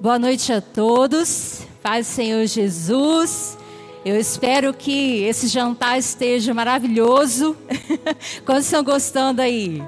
Boa noite a todos. Paz Senhor Jesus. Eu espero que esse jantar esteja maravilhoso. Quantos estão gostando aí?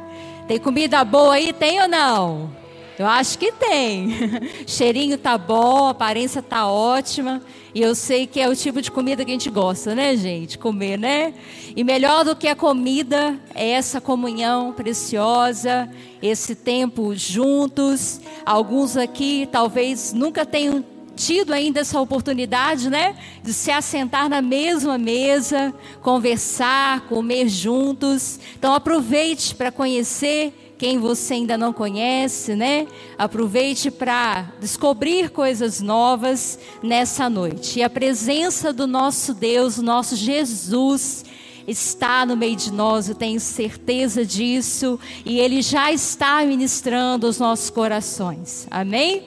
Tem comida boa aí? Tem ou não? Eu acho que tem. Cheirinho tá bom, aparência tá ótima. E eu sei que é o tipo de comida que a gente gosta, né, gente? Comer, né? E melhor do que a comida é essa comunhão preciosa, esse tempo juntos. Alguns aqui talvez nunca tenham tido ainda essa oportunidade, né? De se assentar na mesma mesa, conversar, comer juntos. Então aproveite para conhecer quem você ainda não conhece, né? Aproveite para descobrir coisas novas nessa noite. E a presença do nosso Deus, nosso Jesus, está no meio de nós, eu tenho certeza disso, e Ele já está ministrando os nossos corações. Amém?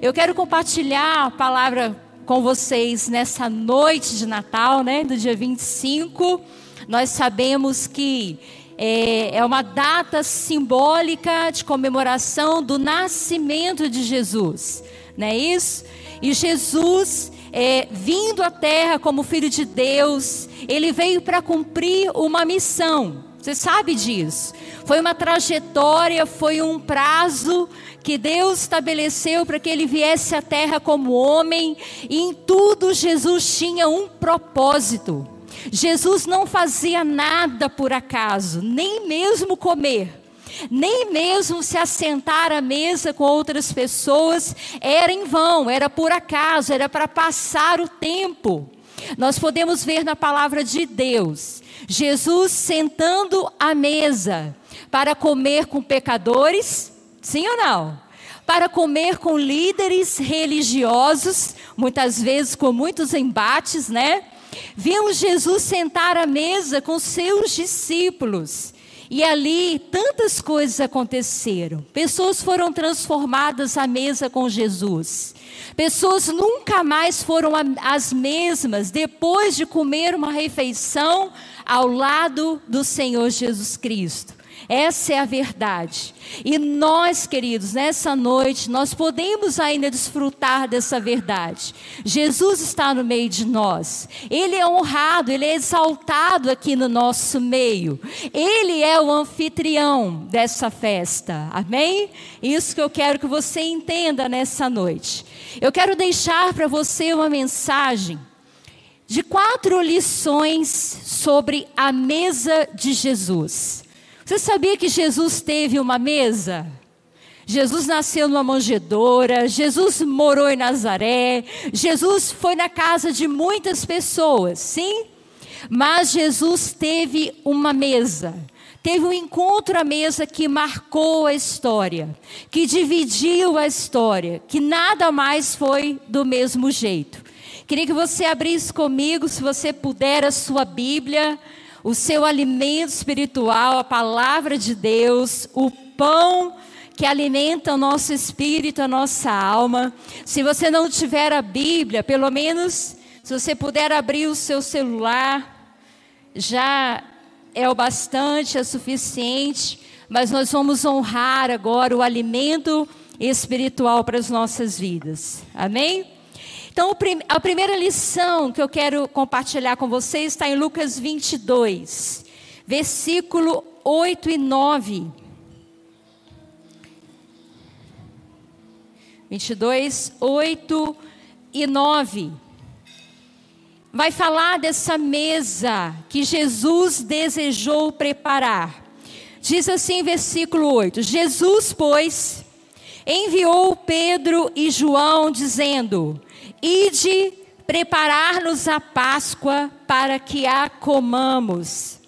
Eu quero compartilhar a palavra com vocês nessa noite de Natal, né? Do dia 25. Nós sabemos que é, é uma data simbólica de comemoração do nascimento de Jesus, não é isso? E Jesus, é, vindo à terra como filho de Deus, ele veio para cumprir uma missão. Você sabe disso. Foi uma trajetória, foi um prazo que Deus estabeleceu para que ele viesse à terra como homem, e em tudo Jesus tinha um propósito. Jesus não fazia nada por acaso, nem mesmo comer, nem mesmo se assentar à mesa com outras pessoas era em vão, era por acaso, era para passar o tempo. Nós podemos ver na palavra de Deus, Jesus sentando à mesa para comer com pecadores, sim ou não? Para comer com líderes religiosos, muitas vezes com muitos embates, né? Vimos Jesus sentar à mesa com seus discípulos. E ali tantas coisas aconteceram. Pessoas foram transformadas à mesa com Jesus. Pessoas nunca mais foram as mesmas depois de comer uma refeição ao lado do Senhor Jesus Cristo. Essa é a verdade. E nós, queridos, nessa noite, nós podemos ainda desfrutar dessa verdade. Jesus está no meio de nós. Ele é honrado, ele é exaltado aqui no nosso meio. Ele é o anfitrião dessa festa. Amém? Isso que eu quero que você entenda nessa noite. Eu quero deixar para você uma mensagem de quatro lições sobre a mesa de Jesus. Você sabia que Jesus teve uma mesa? Jesus nasceu numa manjedoura, Jesus morou em Nazaré, Jesus foi na casa de muitas pessoas, sim? Mas Jesus teve uma mesa, teve um encontro à mesa que marcou a história, que dividiu a história, que nada mais foi do mesmo jeito. Queria que você abrisse comigo, se você puder, a sua Bíblia o seu alimento espiritual, a palavra de Deus, o pão que alimenta o nosso espírito, a nossa alma. Se você não tiver a Bíblia, pelo menos se você puder abrir o seu celular, já é o bastante, é suficiente, mas nós vamos honrar agora o alimento espiritual para as nossas vidas. Amém? Então, a primeira lição que eu quero compartilhar com vocês está em Lucas 22, versículo 8 e 9. 22, 8 e 9. Vai falar dessa mesa que Jesus desejou preparar. Diz assim, versículo 8: Jesus, pois, enviou Pedro e João, dizendo: Ide preparar-nos a Páscoa para que a comamos.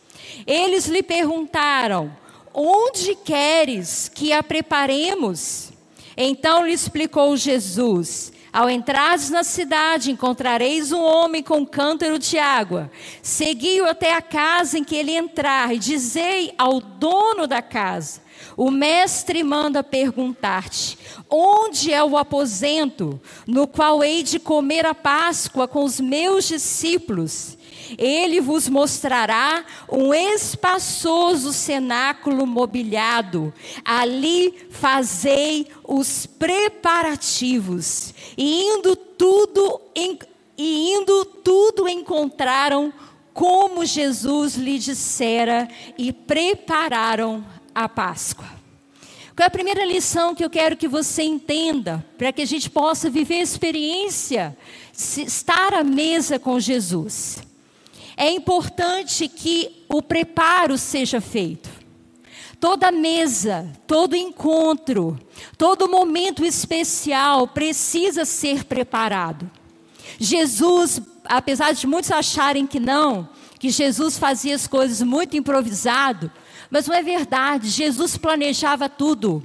Eles lhe perguntaram: Onde queres que a preparemos? Então lhe explicou Jesus: Ao entrares na cidade, encontrareis um homem com um cântaro de água. Segui-o até a casa em que ele entrar, e dizei ao dono da casa: o mestre manda perguntar-te: onde é o aposento no qual hei de comer a Páscoa com os meus discípulos? Ele vos mostrará um espaçoso cenáculo mobiliado. Ali fazei os preparativos. E indo tudo, e indo tudo encontraram como Jesus lhe dissera e prepararam a Páscoa. Qual é a primeira lição que eu quero que você entenda, para que a gente possa viver a experiência, estar à mesa com Jesus? É importante que o preparo seja feito. Toda mesa, todo encontro, todo momento especial precisa ser preparado. Jesus, apesar de muitos acharem que não, que Jesus fazia as coisas muito improvisado, mas não é verdade, Jesus planejava tudo.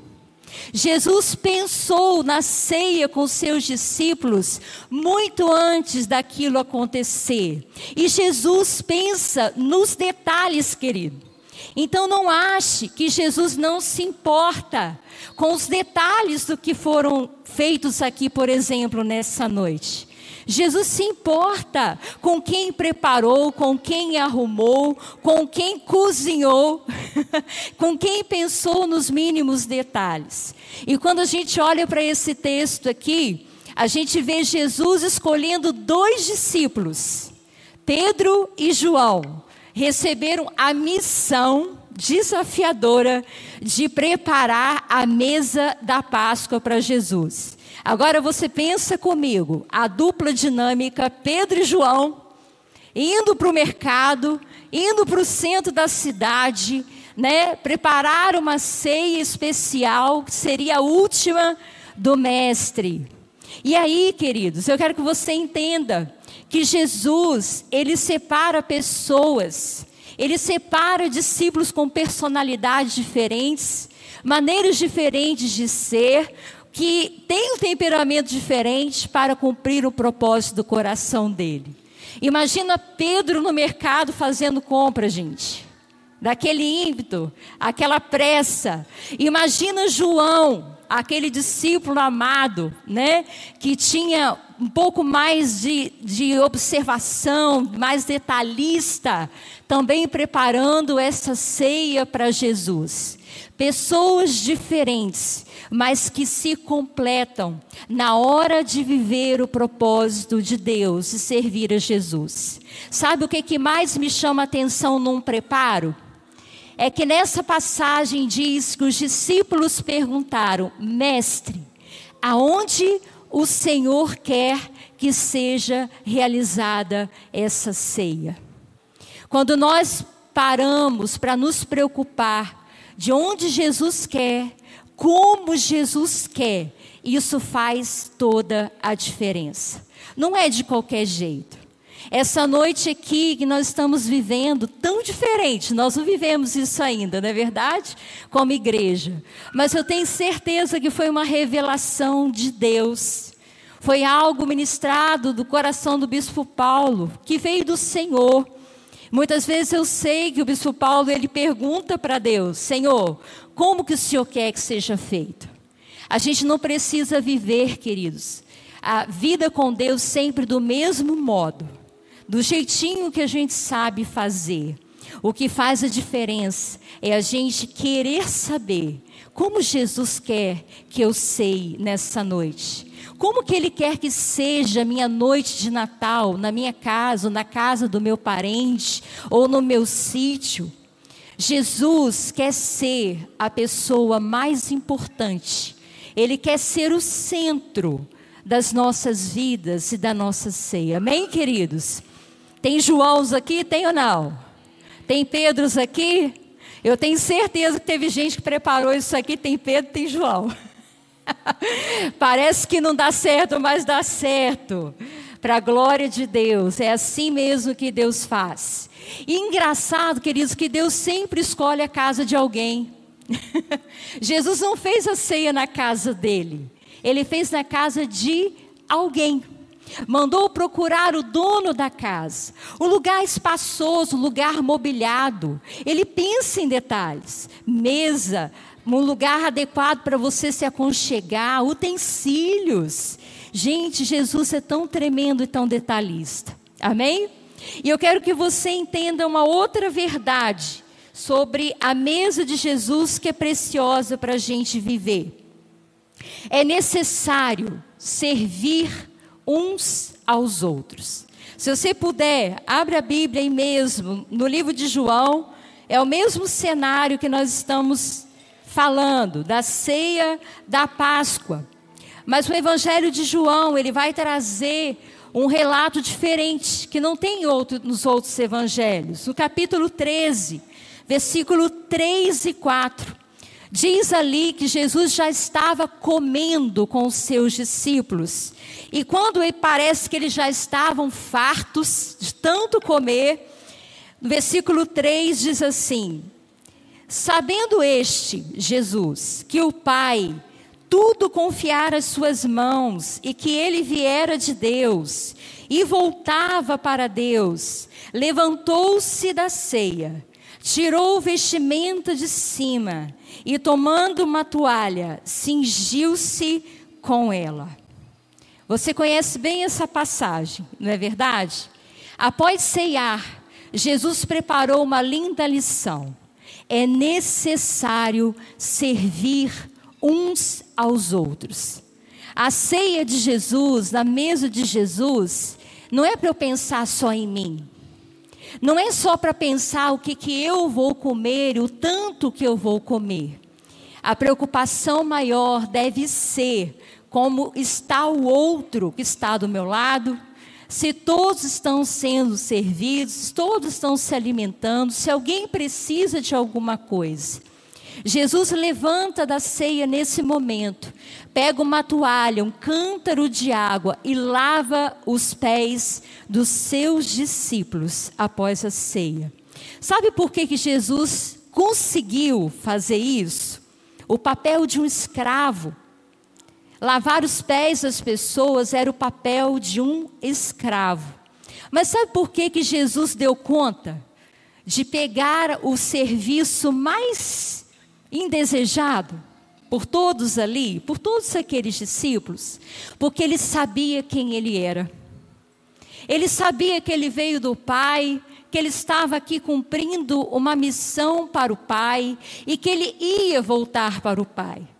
Jesus pensou na ceia com seus discípulos muito antes daquilo acontecer. E Jesus pensa nos detalhes, querido. Então não ache que Jesus não se importa com os detalhes do que foram feitos aqui, por exemplo, nessa noite. Jesus se importa com quem preparou, com quem arrumou, com quem cozinhou, com quem pensou nos mínimos detalhes. E quando a gente olha para esse texto aqui, a gente vê Jesus escolhendo dois discípulos, Pedro e João, receberam a missão desafiadora de preparar a mesa da Páscoa para Jesus. Agora você pensa comigo, a dupla dinâmica Pedro e João indo para o mercado, indo para o centro da cidade, né, preparar uma ceia especial que seria a última do mestre. E aí, queridos, eu quero que você entenda que Jesus, ele separa pessoas, ele separa discípulos com personalidades diferentes, maneiras diferentes de ser, que tem um temperamento diferente para cumprir o propósito do coração dele. Imagina Pedro no mercado fazendo compra, gente. Daquele ímpeto, aquela pressa. Imagina João, aquele discípulo amado, né? Que tinha um pouco mais de, de observação, mais detalhista, também preparando essa ceia para Jesus. Pessoas diferentes, mas que se completam na hora de viver o propósito de Deus e servir a Jesus. Sabe o que, que mais me chama a atenção num preparo? É que nessa passagem diz que os discípulos perguntaram: Mestre, aonde o Senhor quer que seja realizada essa ceia? Quando nós paramos para nos preocupar de onde Jesus quer, como Jesus quer, isso faz toda a diferença. Não é de qualquer jeito. Essa noite aqui que nós estamos vivendo, tão diferente, nós não vivemos isso ainda, não é verdade? Como igreja. Mas eu tenho certeza que foi uma revelação de Deus. Foi algo ministrado do coração do bispo Paulo, que veio do Senhor. Muitas vezes eu sei que o bispo Paulo ele pergunta para Deus: Senhor, como que o Senhor quer que seja feito? A gente não precisa viver, queridos, a vida com Deus sempre do mesmo modo, do jeitinho que a gente sabe fazer. O que faz a diferença é a gente querer saber como Jesus quer que eu sei nessa noite. Como que Ele quer que seja minha noite de Natal, na minha casa, ou na casa do meu parente, ou no meu sítio? Jesus quer ser a pessoa mais importante. Ele quer ser o centro das nossas vidas e da nossa ceia. Amém, queridos? Tem Joãos aqui? Tem ou não? Tem Pedros aqui? Eu tenho certeza que teve gente que preparou isso aqui. Tem Pedro, tem João. Parece que não dá certo, mas dá certo. Para a glória de Deus. É assim mesmo que Deus faz. E engraçado, queridos, que Deus sempre escolhe a casa de alguém. Jesus não fez a ceia na casa dele. Ele fez na casa de alguém. Mandou procurar o dono da casa, o lugar espaçoso, o lugar mobiliado. Ele pensa em detalhes: mesa, um lugar adequado para você se aconchegar, utensílios. Gente, Jesus é tão tremendo e tão detalhista. Amém? E eu quero que você entenda uma outra verdade sobre a mesa de Jesus que é preciosa para a gente viver. É necessário servir uns aos outros. Se você puder, abre a Bíblia aí mesmo, no livro de João, é o mesmo cenário que nós estamos falando, da ceia da Páscoa. Mas o Evangelho de João, ele vai trazer um relato diferente, que não tem outro nos outros evangelhos. No capítulo 13, versículo 3 e 4, diz ali que Jesus já estava comendo com os seus discípulos. E quando parece que eles já estavam fartos de tanto comer, no versículo 3 diz assim: Sabendo este, Jesus, que o Pai tudo confiara às suas mãos e que ele viera de Deus e voltava para Deus, levantou-se da ceia, tirou o vestimento de cima e, tomando uma toalha, cingiu-se com ela. Você conhece bem essa passagem, não é verdade? Após ceiar, Jesus preparou uma linda lição. É necessário servir uns aos outros. A ceia de Jesus, na mesa de Jesus, não é para eu pensar só em mim. Não é só para pensar o que, que eu vou comer, o tanto que eu vou comer. A preocupação maior deve ser como está o outro que está do meu lado, se todos estão sendo servidos, se todos estão se alimentando, se alguém precisa de alguma coisa. Jesus levanta da ceia nesse momento, pega uma toalha, um cântaro de água e lava os pés dos seus discípulos após a ceia. Sabe por que, que Jesus conseguiu fazer isso? O papel de um escravo. Lavar os pés das pessoas era o papel de um escravo. Mas sabe por que, que Jesus deu conta de pegar o serviço mais indesejado por todos ali, por todos aqueles discípulos, porque ele sabia quem ele era. Ele sabia que ele veio do Pai, que ele estava aqui cumprindo uma missão para o Pai e que ele ia voltar para o Pai.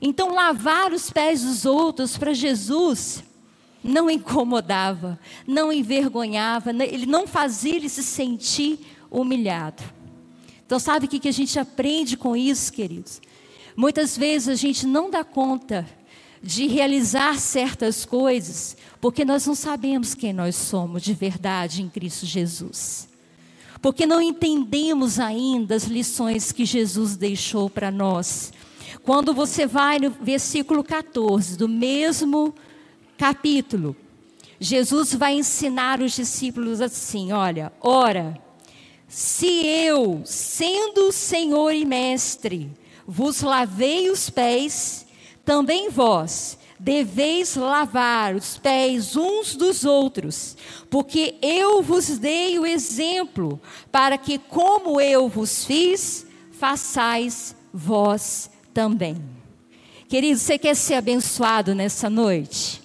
Então, lavar os pés dos outros para Jesus não incomodava, não envergonhava, ele não fazia ele se sentir humilhado. Então, sabe o que a gente aprende com isso, queridos? Muitas vezes a gente não dá conta de realizar certas coisas porque nós não sabemos quem nós somos de verdade em Cristo Jesus. Porque não entendemos ainda as lições que Jesus deixou para nós. Quando você vai no versículo 14 do mesmo capítulo, Jesus vai ensinar os discípulos assim: olha, ora, se eu, sendo Senhor e Mestre, vos lavei os pés, também vós deveis lavar os pés uns dos outros, porque eu vos dei o exemplo, para que, como eu vos fiz, façais vós também. Querido, você quer ser abençoado nessa noite?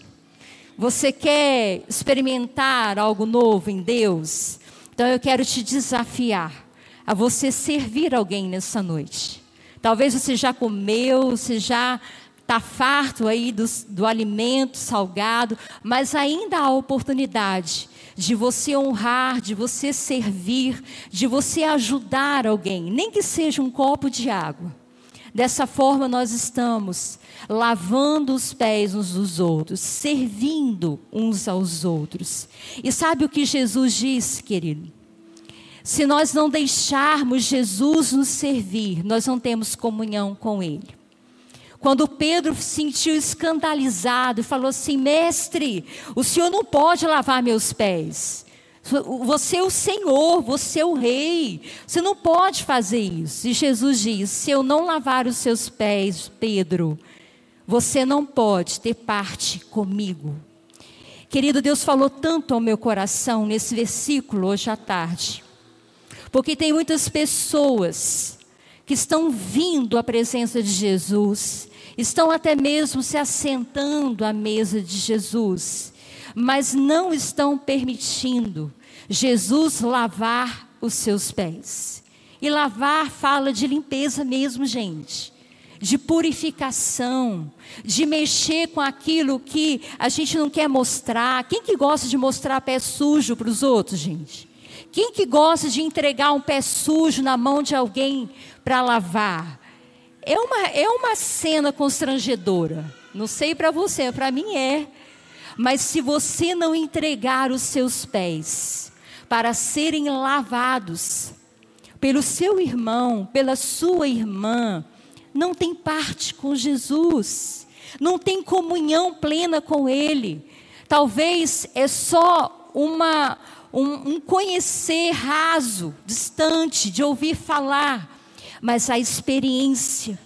Você quer experimentar algo novo em Deus? Então eu quero te desafiar a você servir alguém nessa noite. Talvez você já comeu, você já está farto aí do, do alimento salgado, mas ainda há oportunidade de você honrar, de você servir, de você ajudar alguém, nem que seja um copo de água. Dessa forma, nós estamos lavando os pés uns dos outros, servindo uns aos outros. E sabe o que Jesus disse, querido? Se nós não deixarmos Jesus nos servir, nós não temos comunhão com Ele. Quando Pedro se sentiu escandalizado e falou assim: Mestre, o senhor não pode lavar meus pés. Você é o Senhor, você é o Rei. Você não pode fazer isso. E Jesus diz: Se eu não lavar os seus pés, Pedro, você não pode ter parte comigo. Querido, Deus falou tanto ao meu coração nesse versículo hoje à tarde. Porque tem muitas pessoas que estão vindo à presença de Jesus, estão até mesmo se assentando à mesa de Jesus mas não estão permitindo Jesus lavar os seus pés. E lavar fala de limpeza mesmo, gente. De purificação, de mexer com aquilo que a gente não quer mostrar. Quem que gosta de mostrar pé sujo para os outros, gente? Quem que gosta de entregar um pé sujo na mão de alguém para lavar? É uma, é uma cena constrangedora. Não sei para você, para mim é. Mas se você não entregar os seus pés para serem lavados pelo seu irmão, pela sua irmã, não tem parte com Jesus, não tem comunhão plena com Ele. Talvez é só uma, um, um conhecer raso, distante, de ouvir falar, mas a experiência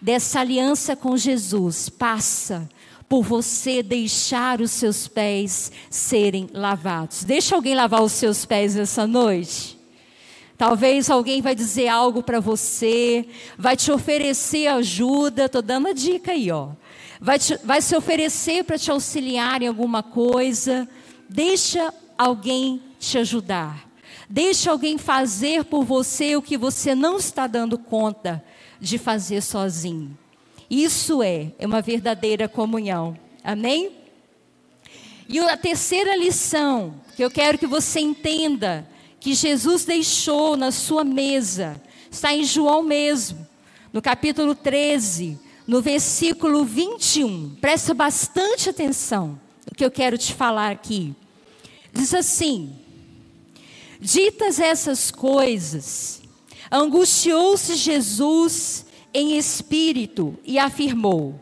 dessa aliança com Jesus passa por você deixar os seus pés serem lavados. Deixa alguém lavar os seus pés essa noite. Talvez alguém vai dizer algo para você, vai te oferecer ajuda, estou dando a dica aí, ó. Vai, te, vai se oferecer para te auxiliar em alguma coisa. Deixa alguém te ajudar. Deixa alguém fazer por você o que você não está dando conta de fazer sozinho. Isso é, é uma verdadeira comunhão. Amém? E a terceira lição que eu quero que você entenda que Jesus deixou na sua mesa está em João mesmo, no capítulo 13, no versículo 21. Presta bastante atenção no que eu quero te falar aqui. Diz assim: Ditas essas coisas, Angustiou-se Jesus em espírito e afirmou: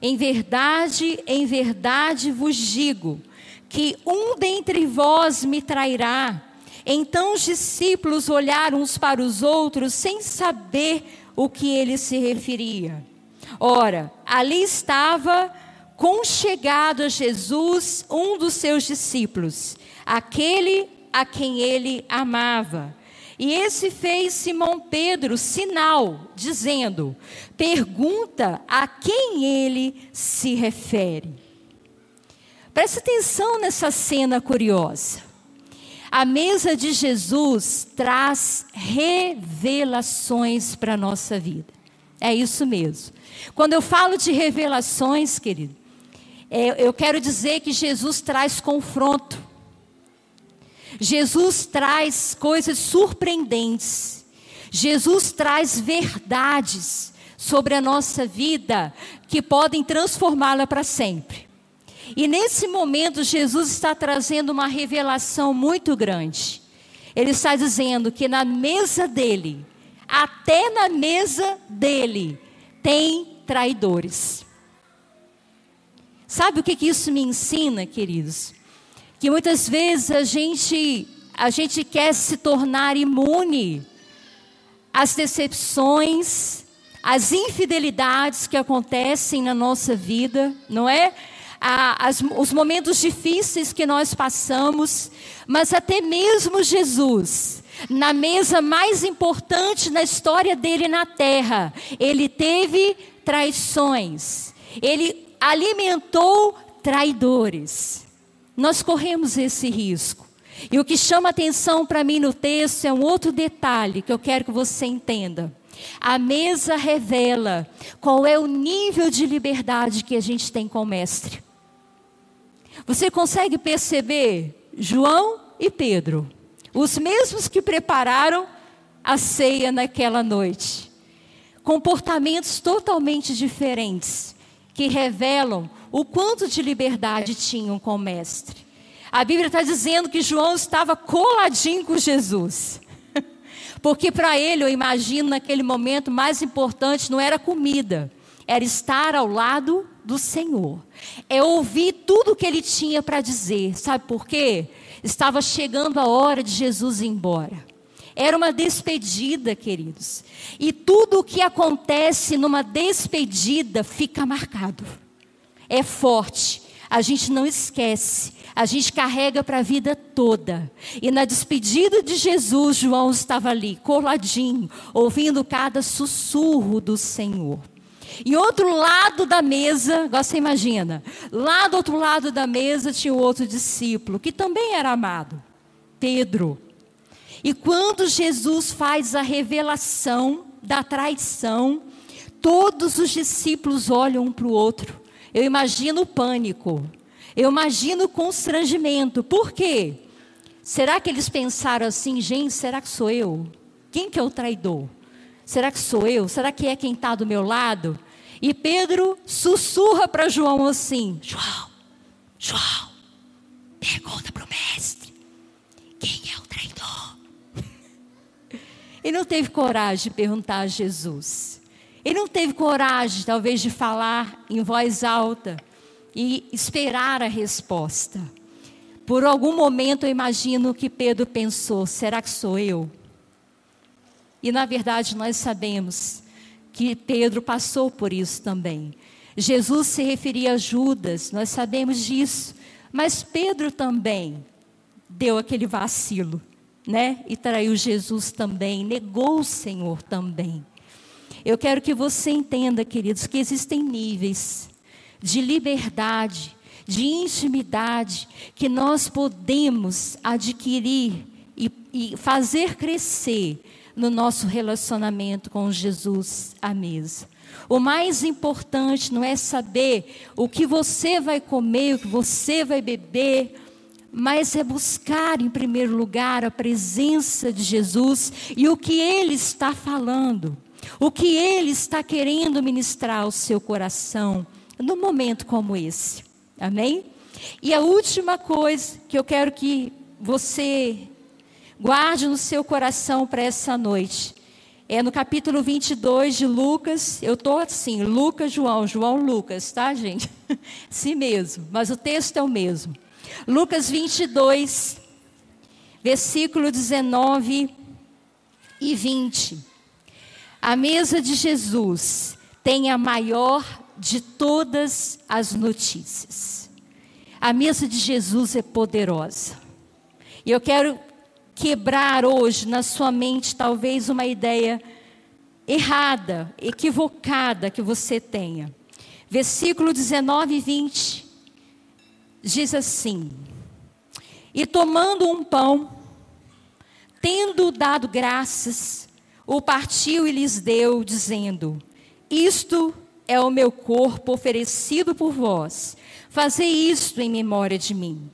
Em verdade, em verdade vos digo, que um dentre vós me trairá. Então os discípulos olharam uns para os outros sem saber o que ele se referia. Ora, ali estava conchegado a Jesus um dos seus discípulos, aquele a quem ele amava. E esse fez Simão Pedro sinal, dizendo: pergunta a quem ele se refere. Preste atenção nessa cena curiosa. A mesa de Jesus traz revelações para a nossa vida. É isso mesmo. Quando eu falo de revelações, querido, é, eu quero dizer que Jesus traz confronto. Jesus traz coisas surpreendentes. Jesus traz verdades sobre a nossa vida que podem transformá-la para sempre. E nesse momento, Jesus está trazendo uma revelação muito grande. Ele está dizendo que na mesa dele, até na mesa dele, tem traidores. Sabe o que, que isso me ensina, queridos? Que muitas vezes a gente a gente quer se tornar imune às decepções, às infidelidades que acontecem na nossa vida, não é? As, os momentos difíceis que nós passamos, mas até mesmo Jesus, na mesa mais importante na história dele na terra, ele teve traições, ele alimentou traidores. Nós corremos esse risco. E o que chama atenção para mim no texto é um outro detalhe que eu quero que você entenda. A mesa revela qual é o nível de liberdade que a gente tem com o Mestre. Você consegue perceber João e Pedro, os mesmos que prepararam a ceia naquela noite. Comportamentos totalmente diferentes que revelam o quanto de liberdade tinham com o Mestre. A Bíblia está dizendo que João estava coladinho com Jesus. Porque para ele, eu imagino, naquele momento, mais importante não era comida, era estar ao lado do Senhor. É ouvir tudo o que ele tinha para dizer. Sabe por quê? Estava chegando a hora de Jesus ir embora. Era uma despedida, queridos. E tudo o que acontece numa despedida fica marcado é forte. A gente não esquece, a gente carrega para a vida toda. E na despedida de Jesus, João estava ali, coladinho, ouvindo cada sussurro do Senhor. E outro lado da mesa, agora você imagina, lá do outro lado da mesa tinha o outro discípulo, que também era amado. Pedro. E quando Jesus faz a revelação da traição, todos os discípulos olham um para o outro. Eu imagino o pânico, eu imagino o constrangimento. Por quê? Será que eles pensaram assim, gente, será que sou eu? Quem que é o traidor? Será que sou eu? Será que é quem está do meu lado? E Pedro sussurra para João assim: João, João, pergunta para o mestre: quem é o traidor? Ele não teve coragem de perguntar a Jesus. Ele não teve coragem, talvez, de falar em voz alta e esperar a resposta. Por algum momento eu imagino que Pedro pensou: será que sou eu? E na verdade nós sabemos que Pedro passou por isso também. Jesus se referia a Judas, nós sabemos disso, mas Pedro também deu aquele vacilo, né? E traiu Jesus também, negou o Senhor também. Eu quero que você entenda, queridos, que existem níveis de liberdade, de intimidade que nós podemos adquirir e, e fazer crescer no nosso relacionamento com Jesus à mesa. O mais importante não é saber o que você vai comer, o que você vai beber, mas é buscar em primeiro lugar a presença de Jesus e o que ele está falando, o que ele está querendo ministrar ao seu coração num momento como esse. Amém? E a última coisa que eu quero que você Guarde no seu coração para essa noite. É no capítulo 22 de Lucas. Eu estou assim, Lucas, João, João, Lucas, tá, gente? Sim mesmo, mas o texto é o mesmo. Lucas 22, versículo 19 e 20. A mesa de Jesus tem a maior de todas as notícias. A mesa de Jesus é poderosa. E eu quero quebrar hoje na sua mente talvez uma ideia errada, equivocada que você tenha. Versículo 19 e 20 diz assim: E tomando um pão, tendo dado graças, o partiu e lhes deu, dizendo: Isto é o meu corpo oferecido por vós. Fazei isto em memória de mim.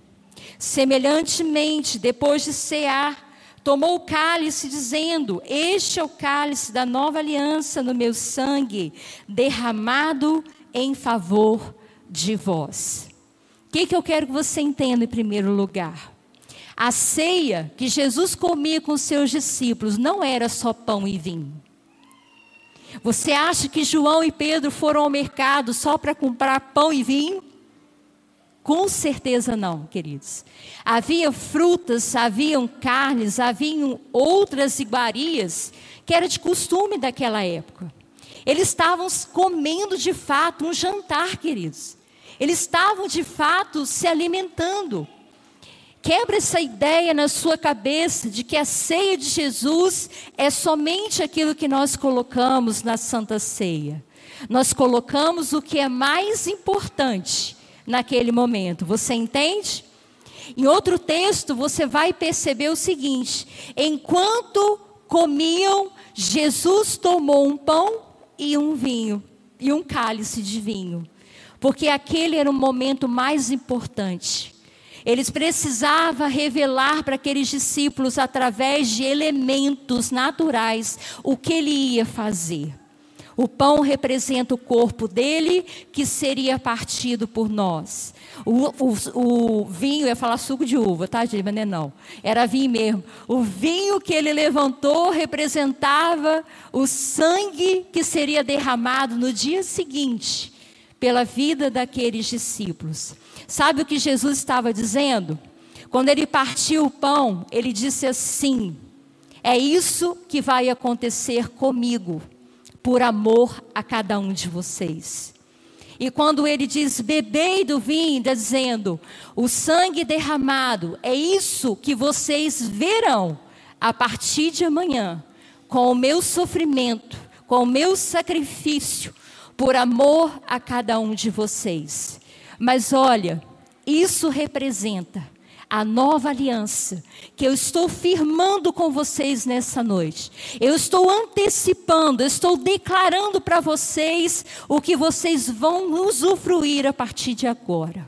Semelhantemente, depois de cear, tomou o cálice, dizendo: Este é o cálice da nova aliança no meu sangue, derramado em favor de vós. Que, que eu quero que você entenda em primeiro lugar? A ceia que Jesus comia com seus discípulos não era só pão e vinho. Você acha que João e Pedro foram ao mercado só para comprar pão e vinho? Com certeza não, queridos. Havia frutas, haviam carnes, haviam outras iguarias que era de costume daquela época. Eles estavam comendo de fato um jantar, queridos. Eles estavam de fato se alimentando. Quebra essa ideia na sua cabeça de que a ceia de Jesus é somente aquilo que nós colocamos na Santa Ceia. Nós colocamos o que é mais importante naquele momento. Você entende? Em outro texto, você vai perceber o seguinte: enquanto comiam, Jesus tomou um pão e um vinho, e um cálice de vinho, porque aquele era o momento mais importante. Eles precisavam revelar para aqueles discípulos, através de elementos naturais, o que ele ia fazer. O pão representa o corpo dele, que seria partido por nós. O, o, o vinho, ia falar suco de uva, tá, gente? Mas não, é não. Era vinho mesmo. O vinho que ele levantou representava o sangue que seria derramado no dia seguinte pela vida daqueles discípulos. Sabe o que Jesus estava dizendo? Quando ele partiu o pão, ele disse assim: É isso que vai acontecer comigo por amor a cada um de vocês. E quando ele diz bebei do vinho, está dizendo o sangue derramado, é isso que vocês verão a partir de amanhã, com o meu sofrimento, com o meu sacrifício, por amor a cada um de vocês. Mas olha, isso representa a nova aliança que eu estou firmando com vocês nessa noite. Eu estou antecipando, eu estou declarando para vocês o que vocês vão usufruir a partir de agora.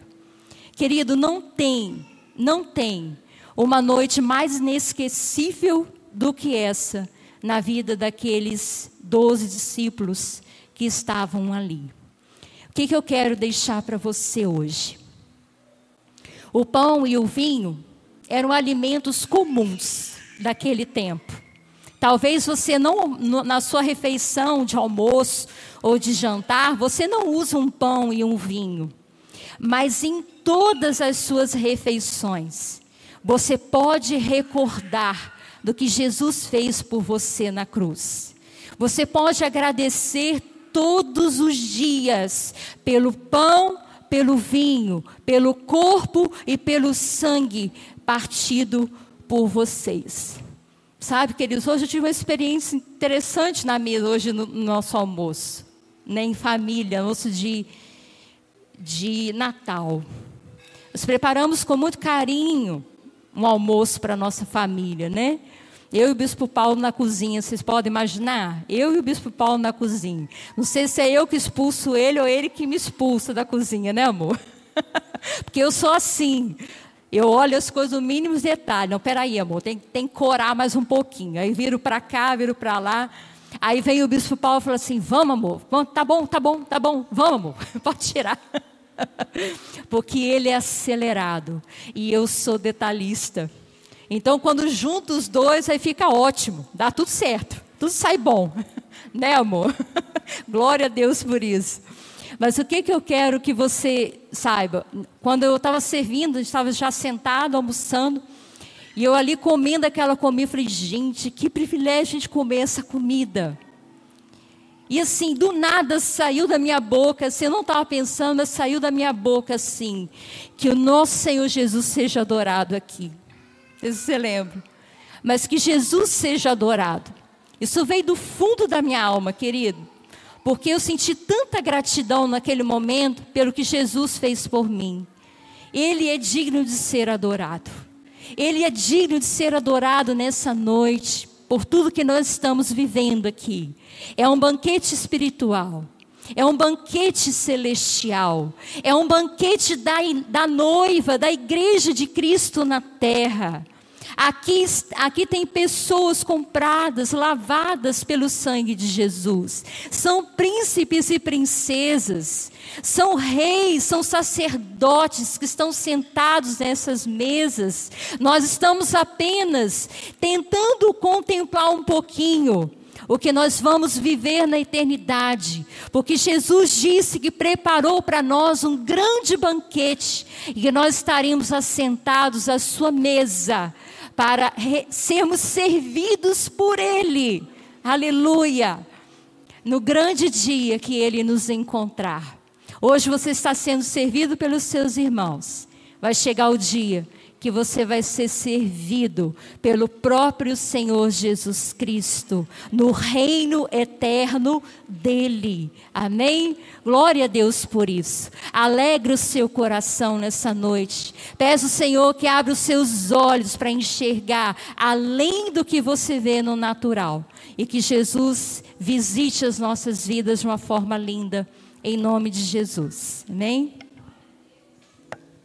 Querido, não tem, não tem uma noite mais inesquecível do que essa na vida daqueles doze discípulos que estavam ali. O que, que eu quero deixar para você hoje? O pão e o vinho eram alimentos comuns daquele tempo. Talvez você não, na sua refeição de almoço ou de jantar, você não usa um pão e um vinho. Mas em todas as suas refeições, você pode recordar do que Jesus fez por você na cruz. Você pode agradecer todos os dias pelo pão pelo vinho, pelo corpo e pelo sangue partido por vocês. Sabe, queridos, hoje eu tive uma experiência interessante na mesa, hoje no, no nosso almoço, né, em família, almoço de, de Natal. Nós preparamos com muito carinho um almoço para a nossa família, né? Eu e o Bispo Paulo na cozinha, vocês podem imaginar? Eu e o Bispo Paulo na cozinha. Não sei se é eu que expulso ele ou ele que me expulsa da cozinha, né, amor? Porque eu sou assim. Eu olho as coisas no mínimo detalhe. Não, peraí, amor, tem, tem que corar mais um pouquinho. Aí viro para cá, viro para lá. Aí vem o Bispo Paulo e fala assim: Vamos, amor, tá bom, tá bom, tá bom, vamos, amor, pode tirar. Porque ele é acelerado e eu sou detalhista. Então, quando junta os dois, aí fica ótimo, dá tudo certo, tudo sai bom, né, amor? Glória a Deus por isso. Mas o que, que eu quero que você saiba? Quando eu estava servindo, estava já sentado, almoçando, e eu ali comendo aquela comida, falei, gente, que privilégio de comer essa comida. E assim, do nada saiu da minha boca, assim, eu não estava pensando, mas saiu da minha boca assim, que o nosso Senhor Jesus seja adorado aqui. Isso você lembra. Mas que Jesus seja adorado. Isso veio do fundo da minha alma, querido. Porque eu senti tanta gratidão naquele momento pelo que Jesus fez por mim. Ele é digno de ser adorado. Ele é digno de ser adorado nessa noite, por tudo que nós estamos vivendo aqui. É um banquete espiritual. É um banquete celestial. É um banquete da, da noiva, da igreja de Cristo na terra. Aqui, aqui tem pessoas compradas, lavadas pelo sangue de Jesus. São príncipes e princesas. São reis, são sacerdotes que estão sentados nessas mesas. Nós estamos apenas tentando contemplar um pouquinho o que nós vamos viver na eternidade, porque Jesus disse que preparou para nós um grande banquete e que nós estaremos assentados à sua mesa para sermos servidos por Ele. Aleluia! No grande dia que Ele nos encontrar. Hoje você está sendo servido pelos seus irmãos. Vai chegar o dia que você vai ser servido pelo próprio Senhor Jesus Cristo, no reino eterno dele. Amém? Glória a Deus por isso. Alegre o seu coração nessa noite. Peço, Senhor, que abra os seus olhos para enxergar além do que você vê no natural. E que Jesus visite as nossas vidas de uma forma linda. Em nome de Jesus. Amém?